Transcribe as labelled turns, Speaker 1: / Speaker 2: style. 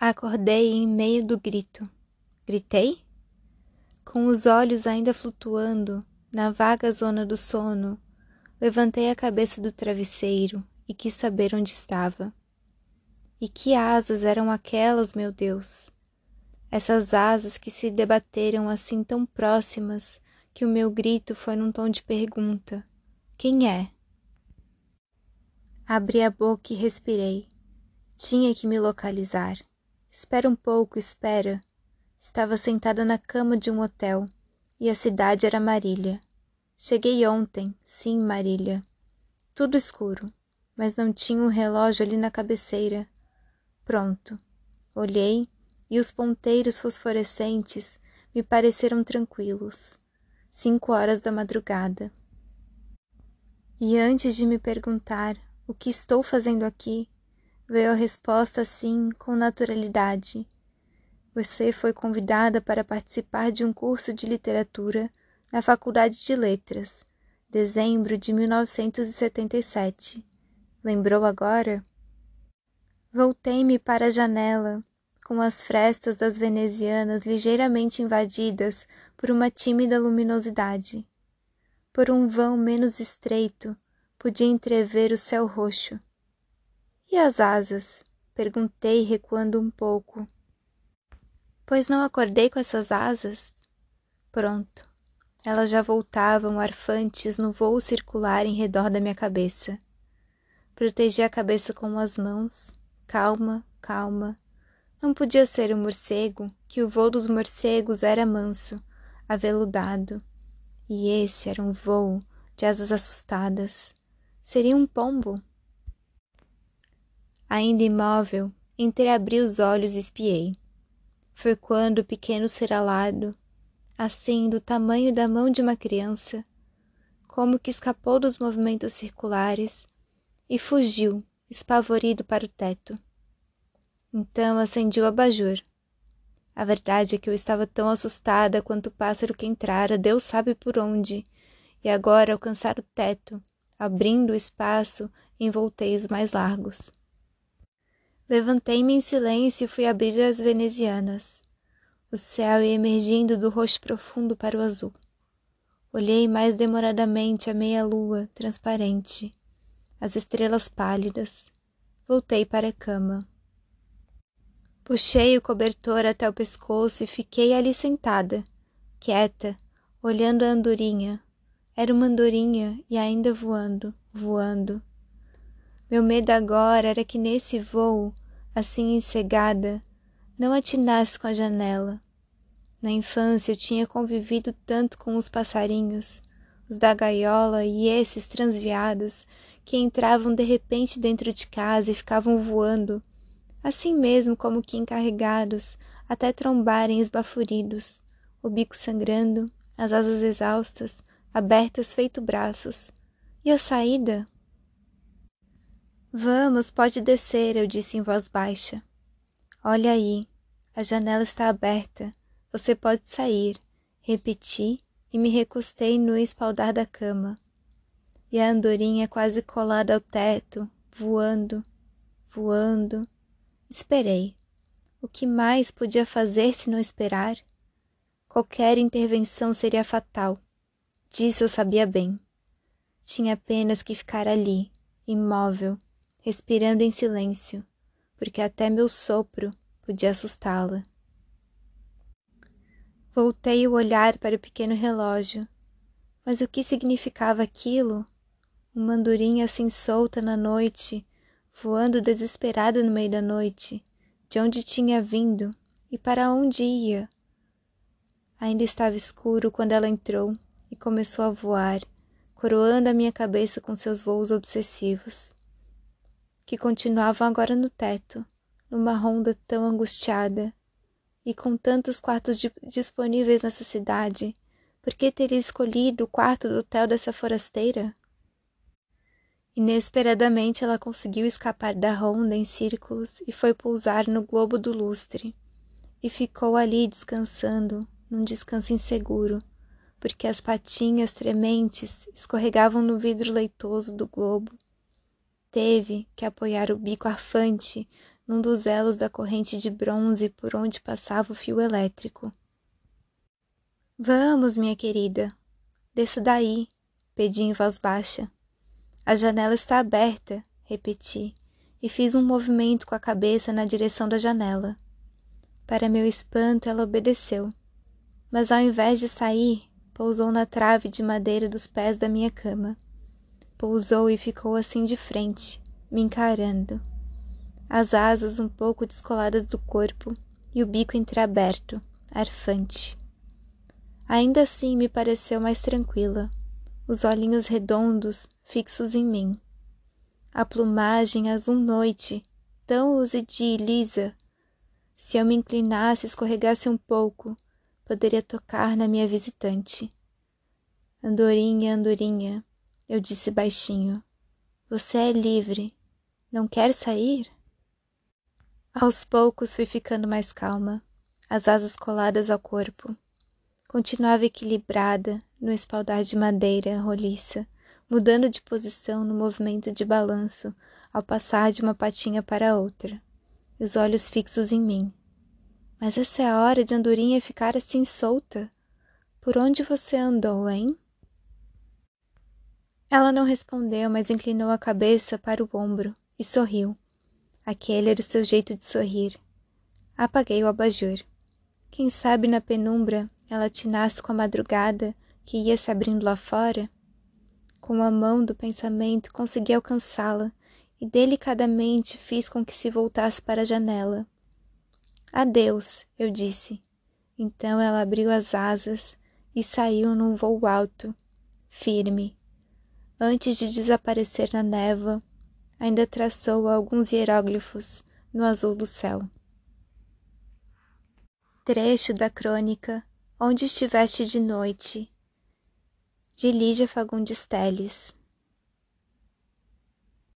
Speaker 1: Acordei em meio do grito. Gritei? Com os olhos ainda flutuando na vaga zona do sono, levantei a cabeça do travesseiro e quis saber onde estava. E que asas eram aquelas, meu Deus? Essas asas que se debateram assim tão próximas que o meu grito foi num tom de pergunta: Quem é? Abri a boca e respirei. Tinha que me localizar. Espera um pouco, espera. Estava sentada na cama de um hotel e a cidade era Marília. Cheguei ontem, sim, Marília. Tudo escuro, mas não tinha um relógio ali na cabeceira. Pronto. Olhei e os ponteiros fosforescentes me pareceram tranquilos. Cinco horas da madrugada. E antes de me perguntar o que estou fazendo aqui, Veio a resposta assim, com naturalidade. Você foi convidada para participar de um curso de literatura na Faculdade de Letras, dezembro de 1977. Lembrou agora? Voltei-me para a janela, com as frestas das venezianas ligeiramente invadidas por uma tímida luminosidade. Por um vão menos estreito, podia entrever o céu roxo e as asas? Perguntei, recuando um pouco. Pois não acordei com essas asas? Pronto. Elas já voltavam arfantes no voo circular em redor da minha cabeça. Protegi a cabeça com as mãos. Calma, calma. Não podia ser um morcego, que o voo dos morcegos era manso, aveludado. E esse era um voo de asas assustadas. Seria um pombo? Ainda imóvel, entreabri os olhos e espiei. Foi quando o pequeno ser alado, assim do tamanho da mão de uma criança, como que escapou dos movimentos circulares e fugiu, espavorido para o teto. Então acendi o abajur. A verdade é que eu estava tão assustada quanto o pássaro que entrara, Deus sabe por onde, e agora alcançar o teto, abrindo o espaço em volteios mais largos. Levantei-me em silêncio e fui abrir as venezianas. O céu ia emergindo do roxo profundo para o azul. Olhei mais demoradamente a meia-lua transparente, as estrelas pálidas. Voltei para a cama. Puxei o cobertor até o pescoço e fiquei ali sentada, quieta, olhando a andorinha. Era uma andorinha e ainda voando, voando. Meu medo agora era que nesse voo, assim encegada, não atinasse com a janela. Na infância eu tinha convivido tanto com os passarinhos, os da gaiola e esses transviados que entravam de repente dentro de casa e ficavam voando, assim mesmo como que encarregados, até trombarem esbaforidos, o bico sangrando, as asas exaustas, abertas feito braços. E a saída? Vamos, pode descer, eu disse em voz baixa. Olha aí, a janela está aberta. Você pode sair. Repeti e me recostei no espaldar da cama. E a andorinha quase colada ao teto, voando, voando. Esperei. O que mais podia fazer se não esperar? Qualquer intervenção seria fatal. Disso eu sabia bem. Tinha apenas que ficar ali, imóvel, respirando em silêncio, porque até meu sopro podia assustá-la. Voltei o olhar para o pequeno relógio. Mas o que significava aquilo? Uma andorinha assim solta na noite, voando desesperada no meio da noite, de onde tinha vindo e para onde ia. Ainda estava escuro quando ela entrou e começou a voar, coroando a minha cabeça com seus voos obsessivos que continuavam agora no teto, numa ronda tão angustiada. E com tantos quartos disponíveis nessa cidade, por que teria escolhido o quarto do hotel dessa forasteira? Inesperadamente ela conseguiu escapar da ronda em círculos e foi pousar no globo do lustre. E ficou ali descansando, num descanso inseguro, porque as patinhas trementes escorregavam no vidro leitoso do globo teve que apoiar o bico arfante num dos elos da corrente de bronze por onde passava o fio elétrico. Vamos, minha querida, desça daí, pedi em voz baixa. A janela está aberta, repeti, e fiz um movimento com a cabeça na direção da janela. Para meu espanto, ela obedeceu, mas ao invés de sair, pousou na trave de madeira dos pés da minha cama. Pousou e ficou assim de frente, me encarando. As asas um pouco descoladas do corpo e o bico entreaberto, arfante. Ainda assim me pareceu mais tranquila, os olhinhos redondos fixos em mim. A plumagem azul noite, tão luzidia e lisa. Se eu me inclinasse e escorregasse um pouco, poderia tocar na minha visitante. Andorinha, andorinha, eu disse baixinho, você é livre. Não quer sair? Aos poucos fui ficando mais calma, as asas coladas ao corpo. Continuava equilibrada no espaldar de madeira roliça, mudando de posição no movimento de balanço ao passar de uma patinha para outra, e os olhos fixos em mim. Mas essa é a hora de Andorinha ficar assim solta. Por onde você andou, hein? Ela não respondeu, mas inclinou a cabeça para o ombro e sorriu. Aquele era o seu jeito de sorrir. Apaguei o abajur. Quem sabe na penumbra ela tinasse com a madrugada que ia se abrindo lá fora? Com a mão do pensamento consegui alcançá-la e delicadamente fiz com que se voltasse para a janela. Adeus, eu disse. Então ela abriu as asas e saiu num voo alto, firme. Antes de desaparecer na névoa, ainda traçou alguns hieróglifos no azul do céu. Trecho da crônica Onde estiveste de noite, de Lígia Fagundes Teles.